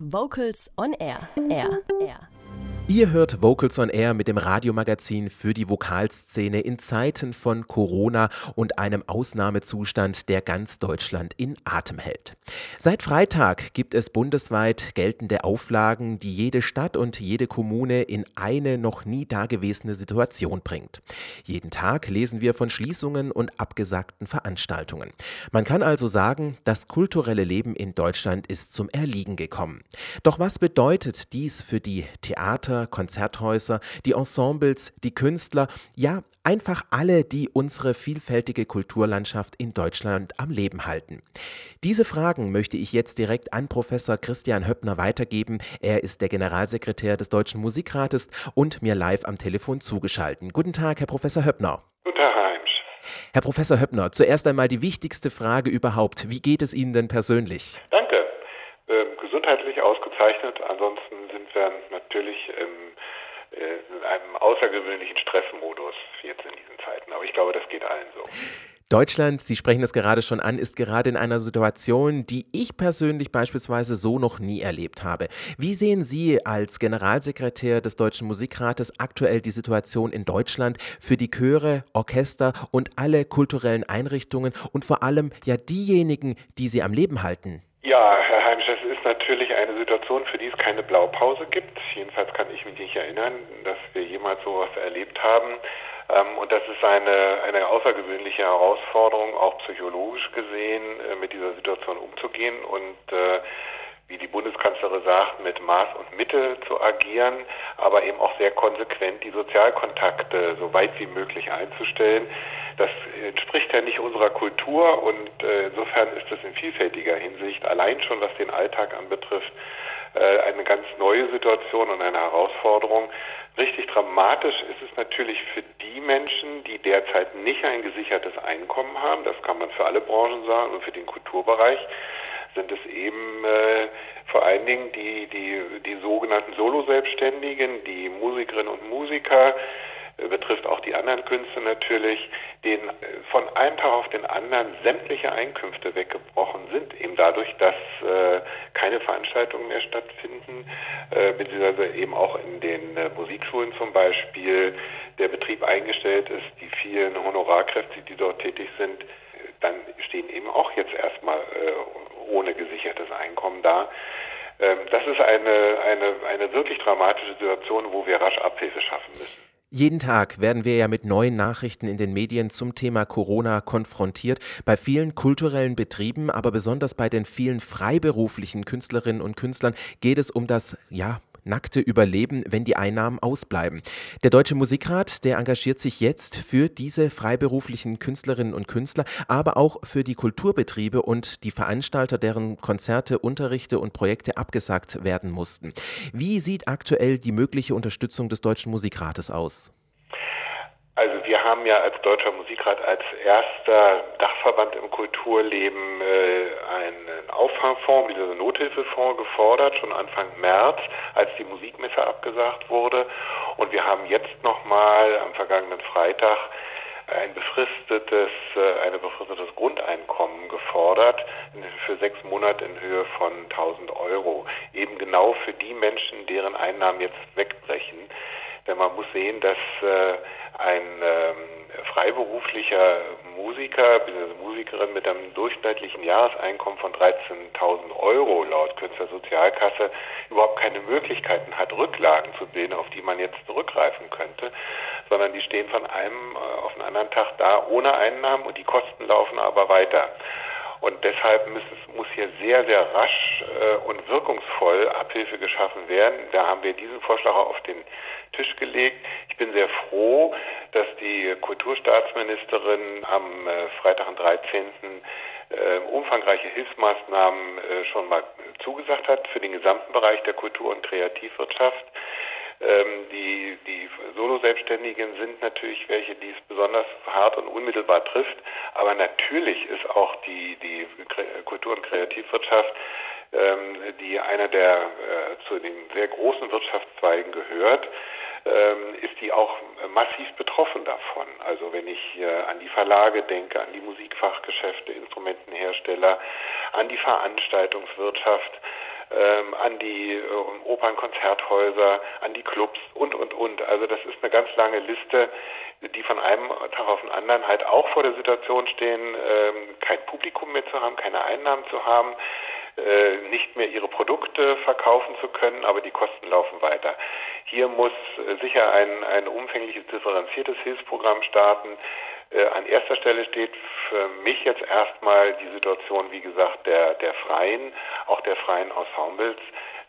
Vocals on Air. Air. Air. Ihr hört Vocals on Air mit dem Radiomagazin für die Vokalszene in Zeiten von Corona und einem Ausnahmezustand, der ganz Deutschland in Atem hält. Seit Freitag gibt es bundesweit geltende Auflagen, die jede Stadt und jede Kommune in eine noch nie dagewesene Situation bringt. Jeden Tag lesen wir von Schließungen und abgesagten Veranstaltungen. Man kann also sagen, das kulturelle Leben in Deutschland ist zum Erliegen gekommen. Doch was bedeutet dies für die Theater, Konzerthäuser, die Ensembles, die Künstler, ja einfach alle, die unsere vielfältige Kulturlandschaft in Deutschland am Leben halten. Diese Fragen möchte ich jetzt direkt an Professor Christian Höppner weitergeben. Er ist der Generalsekretär des Deutschen Musikrates und mir live am Telefon zugeschaltet. Guten Tag, Herr Professor Höppner. Guten Tag, Heimsch. Herr Professor Höppner, zuerst einmal die wichtigste Frage überhaupt. Wie geht es Ihnen denn persönlich? Danke. Ähm, gesundheitlich ausgezeichnet. Ansonsten sind wir natürlich im, äh, in einem außergewöhnlichen Stressmodus jetzt in diesen Zeiten. Aber ich glaube, das geht allen so. Deutschland, Sie sprechen es gerade schon an, ist gerade in einer Situation, die ich persönlich beispielsweise so noch nie erlebt habe. Wie sehen Sie als Generalsekretär des Deutschen Musikrates aktuell die Situation in Deutschland für die Chöre, Orchester und alle kulturellen Einrichtungen und vor allem ja diejenigen, die sie am Leben halten? Ja, Herr Heimsch, das ist natürlich eine Situation, für die es keine Blaupause gibt. Jedenfalls kann ich mich nicht erinnern, dass wir jemals sowas erlebt haben. Ähm, und das ist eine, eine außergewöhnliche Herausforderung, auch psychologisch gesehen, äh, mit dieser Situation umzugehen und äh, wie die Bundeskanzlerin sagt, mit Maß und Mitte zu agieren, aber eben auch sehr konsequent die Sozialkontakte so weit wie möglich einzustellen. Das entspricht ja nicht unserer Kultur und äh, insofern ist es in vielfältiger Hinsicht, allein schon was den Alltag anbetrifft, äh, eine ganz neue Situation und eine Herausforderung. Richtig dramatisch ist es natürlich für die Menschen, die derzeit nicht ein gesichertes Einkommen haben. Das kann man für alle Branchen sagen und für den Kulturbereich sind es eben äh, vor allen Dingen die, die, die sogenannten Solo-Selbstständigen, die Musikerinnen und Musiker, äh, betrifft auch die anderen Künste natürlich, denen äh, von einem Tag auf den anderen sämtliche Einkünfte weggebrochen sind, eben dadurch, dass äh, keine Veranstaltungen mehr stattfinden, äh, beziehungsweise eben auch in den äh, Musikschulen zum Beispiel der Betrieb eingestellt ist, die vielen Honorarkräfte, die dort tätig sind, dann stehen eben auch jetzt erstmal ohne gesichertes Einkommen da. Ähm, das ist eine, eine, eine wirklich dramatische Situation, wo wir rasch Abhilfe schaffen müssen. Jeden Tag werden wir ja mit neuen Nachrichten in den Medien zum Thema Corona konfrontiert. Bei vielen kulturellen Betrieben, aber besonders bei den vielen freiberuflichen Künstlerinnen und Künstlern geht es um das, ja, nackte Überleben, wenn die Einnahmen ausbleiben. Der Deutsche Musikrat, der engagiert sich jetzt für diese freiberuflichen Künstlerinnen und Künstler, aber auch für die Kulturbetriebe und die Veranstalter, deren Konzerte, Unterrichte und Projekte abgesagt werden mussten. Wie sieht aktuell die mögliche Unterstützung des Deutschen Musikrates aus? Also wir haben ja als Deutscher Musikrat als erster Dachverband im Kulturleben äh, einen Auffangfonds, diese Nothilfefonds gefordert, schon Anfang März, als die Musikmesse abgesagt wurde. Und wir haben jetzt nochmal am vergangenen Freitag ein befristetes, äh, eine befristetes Grundeinkommen gefordert für sechs Monate in Höhe von 1000 Euro. Eben genau für die Menschen, deren Einnahmen jetzt wegbrechen. Denn man muss sehen, dass äh, ein ähm, freiberuflicher Musiker bzw. Musikerin mit einem durchschnittlichen Jahreseinkommen von 13.000 Euro laut Künstlersozialkasse überhaupt keine Möglichkeiten hat, Rücklagen zu bilden, auf die man jetzt zurückgreifen könnte, sondern die stehen von einem äh, auf den anderen Tag da ohne Einnahmen und die Kosten laufen aber weiter. Und deshalb muss, muss hier sehr, sehr rasch äh, und wirkungsvoll Abhilfe geschaffen werden. Da haben wir diesen Vorschlag auf den Tisch gelegt. Ich bin sehr froh, dass die Kulturstaatsministerin am äh, Freitag, am 13. Äh, umfangreiche Hilfsmaßnahmen äh, schon mal zugesagt hat für den gesamten Bereich der Kultur- und Kreativwirtschaft. Ähm, die die Solo-Selbstständigen sind natürlich welche, die es besonders hart und unmittelbar trifft. Aber natürlich ist auch die, die Kultur- und Kreativwirtschaft, ähm, die einer der äh, zu den sehr großen Wirtschaftszweigen gehört, ähm, ist die auch massiv betroffen davon. Also wenn ich äh, an die Verlage denke, an die Musikfachgeschäfte, Instrumentenhersteller, an die Veranstaltungswirtschaft, ähm, an die äh, Opernkonzerthäuser, an die Clubs und, und, und. Also das ist eine ganz lange Liste, die von einem Tag auf den anderen halt auch vor der Situation stehen, ähm, kein Publikum mehr zu haben, keine Einnahmen zu haben, äh, nicht mehr ihre Produkte verkaufen zu können, aber die Kosten laufen weiter. Hier muss äh, sicher ein, ein umfängliches, differenziertes Hilfsprogramm starten. Äh, an erster Stelle steht für mich jetzt erstmal die Situation, wie gesagt, der, der Freien, auch der freien Ensembles,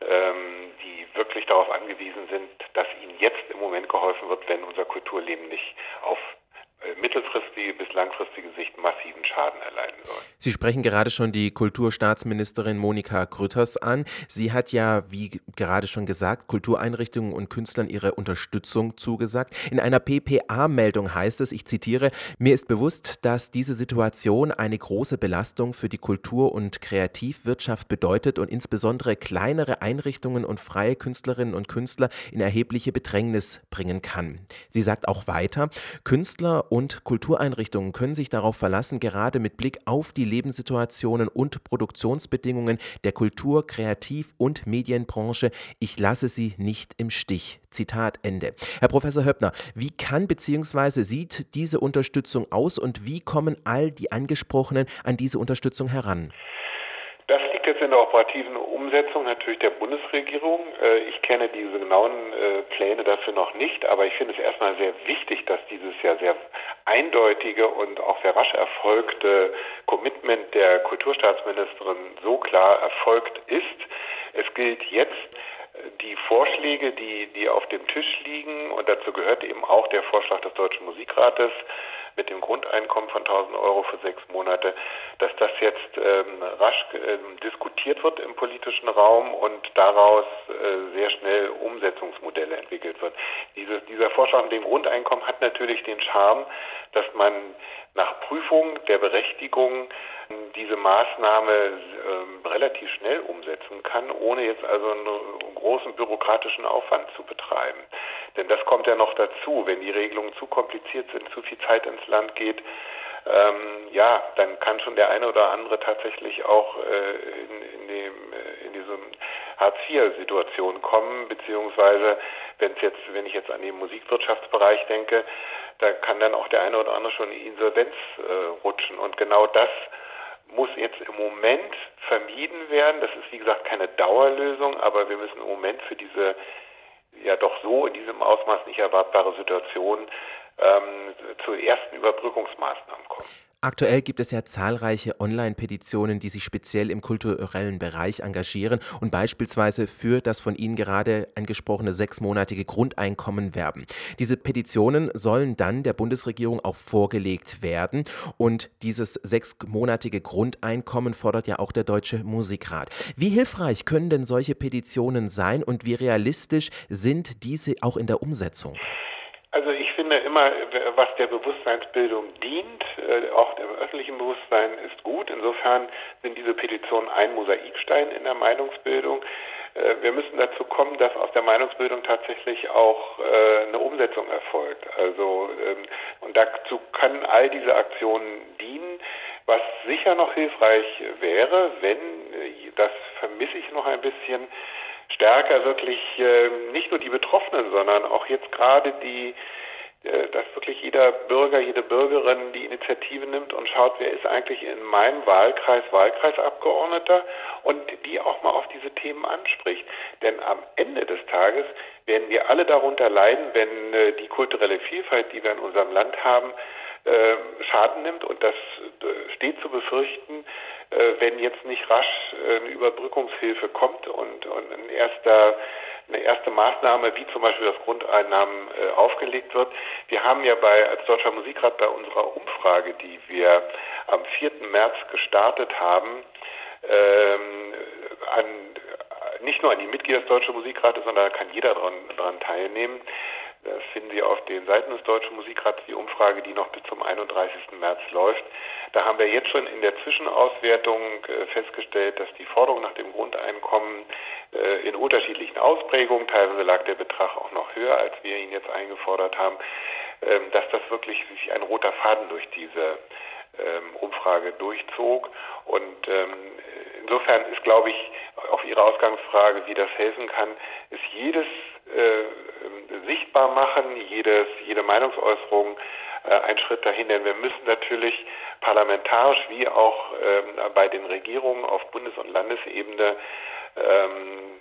ähm, die wirklich darauf angewiesen sind, dass ihnen jetzt im Moment geholfen wird, wenn unser Kulturleben nicht auf mittelfristige bis langfristige Sicht massiven Schaden erleiden soll. Sie sprechen gerade schon die Kulturstaatsministerin Monika Grütters an. Sie hat ja, wie gerade schon gesagt, Kultureinrichtungen und Künstlern ihre Unterstützung zugesagt. In einer PPA-Meldung heißt es, ich zitiere, mir ist bewusst, dass diese Situation eine große Belastung für die Kultur- und Kreativwirtschaft bedeutet und insbesondere kleinere Einrichtungen und freie Künstlerinnen und Künstler in erhebliche Bedrängnis bringen kann. Sie sagt auch weiter, Künstler und Kultureinrichtungen können sich darauf verlassen, gerade mit Blick auf die Lebenssituationen und Produktionsbedingungen der Kultur-, Kreativ- und Medienbranche. Ich lasse sie nicht im Stich. Zitat Ende. Herr Professor Höppner, wie kann bzw. sieht diese Unterstützung aus und wie kommen all die Angesprochenen an diese Unterstützung heran? Jetzt in der operativen Umsetzung natürlich der Bundesregierung. Äh, ich kenne diese genauen äh, Pläne dafür noch nicht, aber ich finde es erstmal sehr wichtig, dass dieses ja sehr eindeutige und auch sehr rasch erfolgte Commitment der Kulturstaatsministerin so klar erfolgt ist. Es gilt jetzt, die Vorschläge, die, die auf dem Tisch liegen, und dazu gehört eben auch der Vorschlag des Deutschen Musikrates, mit dem Grundeinkommen von 1000 Euro für sechs Monate, dass das jetzt ähm, rasch ähm, diskutiert wird im politischen Raum und daraus äh, sehr schnell Umsetzungsmodelle entwickelt wird. Dieses, dieser Vorschlag mit dem Grundeinkommen hat natürlich den Charme, dass man nach Prüfung der Berechtigung diese Maßnahme äh, relativ schnell umsetzen kann, ohne jetzt also einen großen bürokratischen Aufwand zu betreiben. Denn das kommt ja noch dazu, wenn die Regelungen zu kompliziert sind, zu viel Zeit ins Land geht, ähm, ja, dann kann schon der eine oder andere tatsächlich auch äh, in, in, dem, äh, in diese Hartz-IV-Situation kommen, beziehungsweise wenn es jetzt, wenn ich jetzt an den Musikwirtschaftsbereich denke, da kann dann auch der eine oder andere schon in Insolvenz äh, rutschen. Und genau das muss jetzt im Moment vermieden werden. Das ist wie gesagt keine Dauerlösung, aber wir müssen im Moment für diese ja doch so in diesem Ausmaß nicht erwartbare Situation ähm, zu ersten Überbrückungsmaßnahmen kommen. Aktuell gibt es ja zahlreiche Online-Petitionen, die sich speziell im kulturellen Bereich engagieren und beispielsweise für das von Ihnen gerade angesprochene sechsmonatige Grundeinkommen werben. Diese Petitionen sollen dann der Bundesregierung auch vorgelegt werden und dieses sechsmonatige Grundeinkommen fordert ja auch der Deutsche Musikrat. Wie hilfreich können denn solche Petitionen sein und wie realistisch sind diese auch in der Umsetzung? Also ich finde immer, was der Bewusstseinsbildung dient, äh, auch dem öffentlichen Bewusstsein, ist gut. Insofern sind diese Petitionen ein Mosaikstein in der Meinungsbildung. Äh, wir müssen dazu kommen, dass aus der Meinungsbildung tatsächlich auch äh, eine Umsetzung erfolgt. Also ähm, und dazu können all diese Aktionen dienen. Was sicher noch hilfreich wäre, wenn, das vermisse ich noch ein bisschen, stärker wirklich äh, nicht nur die Betroffenen, sondern auch jetzt gerade die, äh, dass wirklich jeder Bürger, jede Bürgerin die Initiative nimmt und schaut, wer ist eigentlich in meinem Wahlkreis Wahlkreisabgeordneter und die auch mal auf diese Themen anspricht. Denn am Ende des Tages werden wir alle darunter leiden, wenn äh, die kulturelle Vielfalt, die wir in unserem Land haben, Schaden nimmt und das äh, steht zu befürchten, äh, wenn jetzt nicht rasch eine Überbrückungshilfe kommt und, ein erster, eine erste Maßnahme, wie zum Beispiel das Grundeinnahmen aufgelegt wird. Wir haben ja bei, als Deutscher Musikrat bei unserer Umfrage, die wir am 4. März gestartet haben, ähm, an, nicht nur an die Mitglieder des Deutschen Musikrates, sondern da kann jeder daran teilnehmen, das finden Sie auf den Seiten des Deutschen Musikrats, die Umfrage, die noch bis zum 31. März läuft. Da haben wir jetzt schon in der Zwischenauswertung äh, festgestellt, dass die Forderung nach dem Grundeinkommen äh, in unterschiedlichen Ausprägungen, teilweise lag der Betrag auch noch höher, als wir ihn jetzt eingefordert haben, ähm, dass das wirklich sich ein roter Faden durch diese ähm, Umfrage durchzog. Und ähm, insofern ist, glaube ich, auf Ihre Ausgangsfrage, wie das helfen kann, ist jedes äh, sichtbar machen, jedes, jede Meinungsäußerung äh, ein Schritt dahin, denn wir müssen natürlich parlamentarisch wie auch ähm, bei den Regierungen auf Bundes- und Landesebene ähm,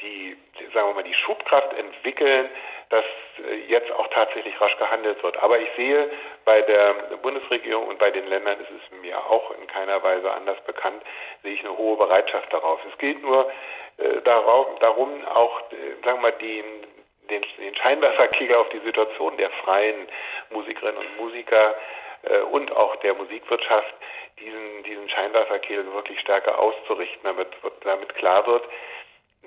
die, sagen wir mal, die Schubkraft entwickeln, dass äh, jetzt auch tatsächlich rasch gehandelt wird. Aber ich sehe bei der Bundesregierung und bei den Ländern ist es mir auch in keiner Weise anders bekannt, sehe ich eine hohe Bereitschaft darauf. Es geht nur äh, darum, auch, äh, sagen wir mal, den, den, den Scheinwerferkegel auf die Situation der freien Musikerinnen und Musiker äh, und auch der Musikwirtschaft diesen, diesen Scheinwerferkegel wirklich stärker auszurichten, damit, damit klar wird,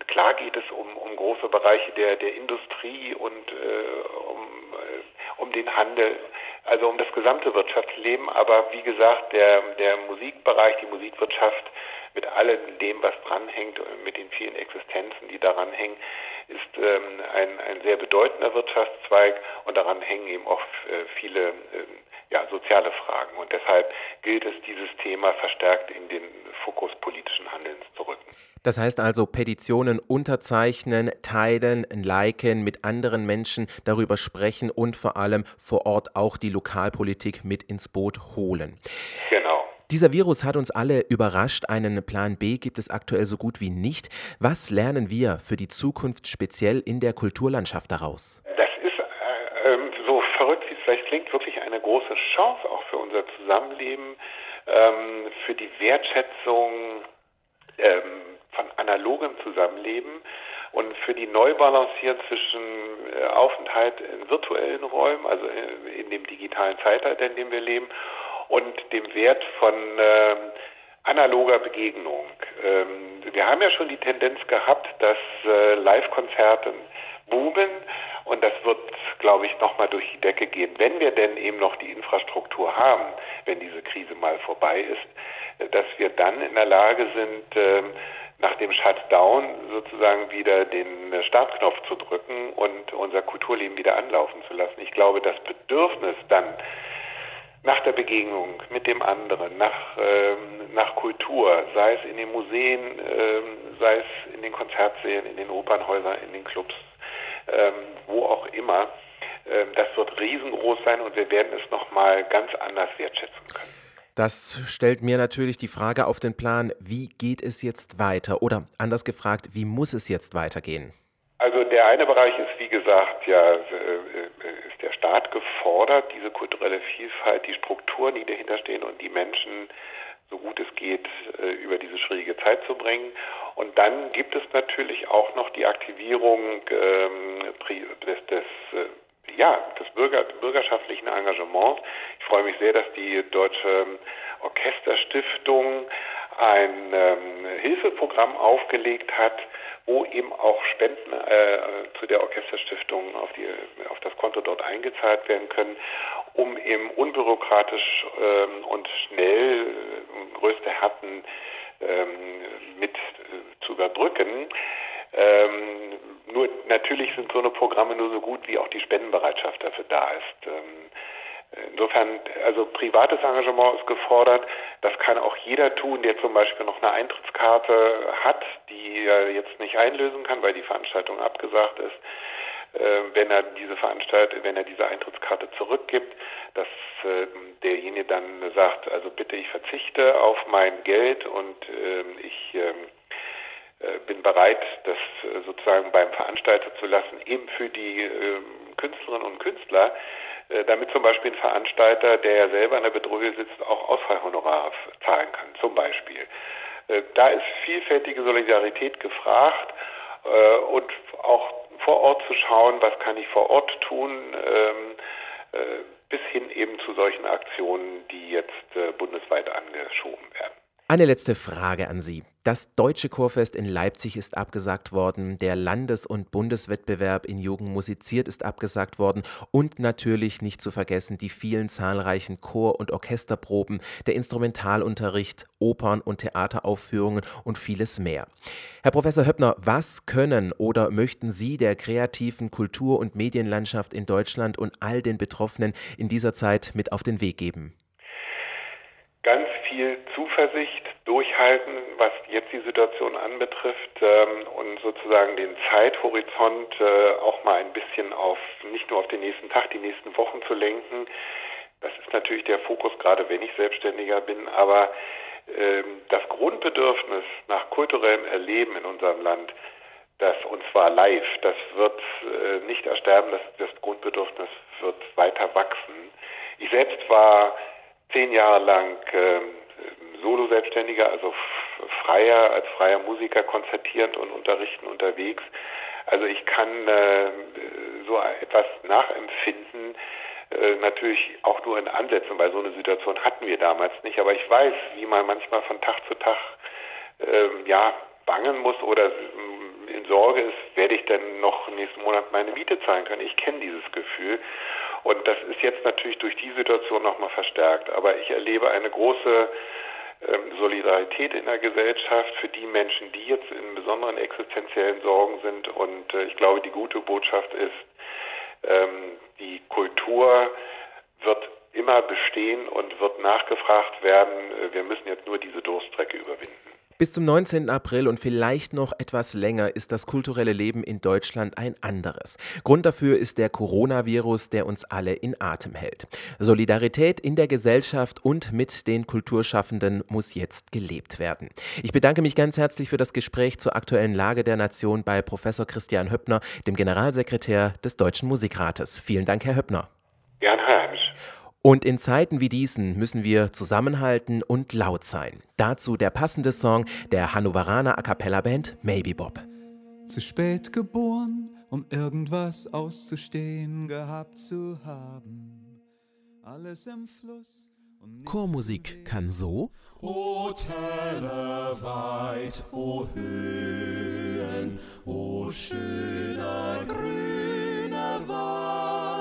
Klar geht es um, um große Bereiche der, der Industrie und äh, um, äh, um den Handel, also um das gesamte Wirtschaftsleben. Aber wie gesagt, der, der Musikbereich, die Musikwirtschaft mit allem dem, was dranhängt, mit den vielen Existenzen, die daran hängen, ist ähm, ein, ein sehr bedeutender Wirtschaftszweig und daran hängen eben auch äh, viele äh, ja, soziale Fragen. Und deshalb gilt es, dieses Thema verstärkt in den Fokus politischen Handelns zu rücken. Das heißt also Petitionen unterzeichnen, teilen, liken, mit anderen Menschen darüber sprechen und vor allem vor Ort auch die Lokalpolitik mit ins Boot holen. Genau. Dieser Virus hat uns alle überrascht. Einen Plan B gibt es aktuell so gut wie nicht. Was lernen wir für die Zukunft speziell in der Kulturlandschaft daraus? Das ist äh, ähm, so verrückt, wie es vielleicht klingt, wirklich eine große Chance auch für unser Zusammenleben, ähm, für die Wertschätzung ähm, von analogem Zusammenleben und für die Neubalancieren zwischen äh, Aufenthalt in virtuellen Räumen, also in, in dem digitalen Zeitalter, in dem wir leben, und dem Wert von äh, analoger Begegnung. Ähm, wir haben ja schon die Tendenz gehabt, dass äh, Live-Konzerte boomen und das wird, glaube ich, nochmal durch die Decke gehen, wenn wir denn eben noch die Infrastruktur haben, wenn diese Krise mal vorbei ist, äh, dass wir dann in der Lage sind, äh, nach dem Shutdown sozusagen wieder den Startknopf zu drücken und unser Kulturleben wieder anlaufen zu lassen. Ich glaube, das Bedürfnis dann nach der Begegnung mit dem anderen, nach, ähm, nach Kultur, sei es in den Museen, ähm, sei es in den Konzertsälen, in den Opernhäusern, in den Clubs, ähm, wo auch immer, ähm, das wird riesengroß sein und wir werden es nochmal ganz anders wertschätzen können. Das stellt mir natürlich die Frage auf den Plan, wie geht es jetzt weiter? Oder anders gefragt, wie muss es jetzt weitergehen? Also der eine Bereich ist, wie gesagt, ja, äh, ist der Staat gefordert, diese kulturelle Vielfalt, die Strukturen, die dahinter stehen und die Menschen so gut es geht äh, über diese schwierige Zeit zu bringen. Und dann gibt es natürlich auch noch die Aktivierung ähm, des, des äh, ja, des Bürger, bürgerschaftlichen Engagements. Ich freue mich sehr, dass die Deutsche Orchesterstiftung ein ähm, Hilfeprogramm aufgelegt hat, wo eben auch Spenden äh, zu der Orchesterstiftung auf, die, auf das Konto dort eingezahlt werden können, um eben unbürokratisch ähm, und schnell äh, größte Härten ähm, mit äh, zu überbrücken. Ähm, nur natürlich sind so eine Programme nur so gut, wie auch die Spendenbereitschaft dafür da ist. Ähm, insofern, also privates Engagement ist gefordert. Das kann auch jeder tun, der zum Beispiel noch eine Eintrittskarte hat, die er jetzt nicht einlösen kann, weil die Veranstaltung abgesagt ist. Äh, wenn er diese Veranstaltung, wenn er diese Eintrittskarte zurückgibt, dass äh, derjenige dann sagt, also bitte ich verzichte auf mein Geld und äh, ich ähm, äh, bin bereit, das äh, sozusagen beim Veranstalter zu lassen, eben für die ähm, Künstlerinnen und Künstler, damit zum Beispiel ein Veranstalter, der ja selber in der Bedrohung sitzt, auch Ausfallhonorare zahlen kann, zum Beispiel. Da ist vielfältige Solidarität gefragt und auch vor Ort zu schauen, was kann ich vor Ort tun, ähm, bis hin eben zu solchen Aktionen, die jetzt bundesweit angeschoben werden. Eine letzte Frage an Sie. Das Deutsche Chorfest in Leipzig ist abgesagt worden, der Landes- und Bundeswettbewerb in Jugend musiziert ist abgesagt worden und natürlich nicht zu vergessen die vielen zahlreichen Chor- und Orchesterproben, der Instrumentalunterricht, Opern- und Theateraufführungen und vieles mehr. Herr Professor Höppner, was können oder möchten Sie der kreativen Kultur- und Medienlandschaft in Deutschland und all den Betroffenen in dieser Zeit mit auf den Weg geben? Ganz viel Zuversicht, Durchhalten, was jetzt die Situation anbetrifft ähm, und sozusagen den Zeithorizont äh, auch mal ein bisschen auf, nicht nur auf den nächsten Tag, die nächsten Wochen zu lenken. Das ist natürlich der Fokus, gerade wenn ich Selbstständiger bin, aber ähm, das Grundbedürfnis nach kulturellem Erleben in unserem Land, das und zwar live, das wird äh, nicht ersterben, das, das Grundbedürfnis wird weiter wachsen. Ich selbst war zehn Jahre lang äh, Solo-Selbstständiger, also freier, als freier Musiker konzertierend und unterrichten unterwegs. Also ich kann äh, so etwas nachempfinden, äh, natürlich auch nur in Ansätzen, weil so eine Situation hatten wir damals nicht. Aber ich weiß, wie man manchmal von Tag zu Tag ähm, ja, bangen muss oder ähm, in Sorge ist, werde ich denn noch nächsten Monat meine Miete zahlen können. Ich kenne dieses Gefühl. Und das ist jetzt natürlich durch die Situation nochmal verstärkt. Aber ich erlebe eine große ähm, Solidarität in der Gesellschaft für die Menschen, die jetzt in besonderen existenziellen Sorgen sind. Und äh, ich glaube, die gute Botschaft ist, ähm, die Kultur wird immer bestehen und wird nachgefragt werden. Äh, wir müssen jetzt nur diese Durststrecke überwinden. Bis zum 19. April und vielleicht noch etwas länger ist das kulturelle Leben in Deutschland ein anderes. Grund dafür ist der Coronavirus, der uns alle in Atem hält. Solidarität in der Gesellschaft und mit den Kulturschaffenden muss jetzt gelebt werden. Ich bedanke mich ganz herzlich für das Gespräch zur aktuellen Lage der Nation bei Professor Christian Höppner, dem Generalsekretär des Deutschen Musikrates. Vielen Dank, Herr Höppner. Herr Heimisch. Und in Zeiten wie diesen müssen wir zusammenhalten und laut sein. Dazu der passende Song der Hannoveraner A Cappella Band Maybe Bob. Zu spät geboren, um irgendwas auszustehen gehabt zu haben. Alles im Fluss. Chormusik kann so. O Täler weit, o Höhen, o schöner grüner Wald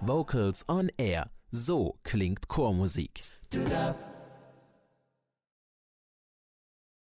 Vocals on Air. So klingt Chormusik.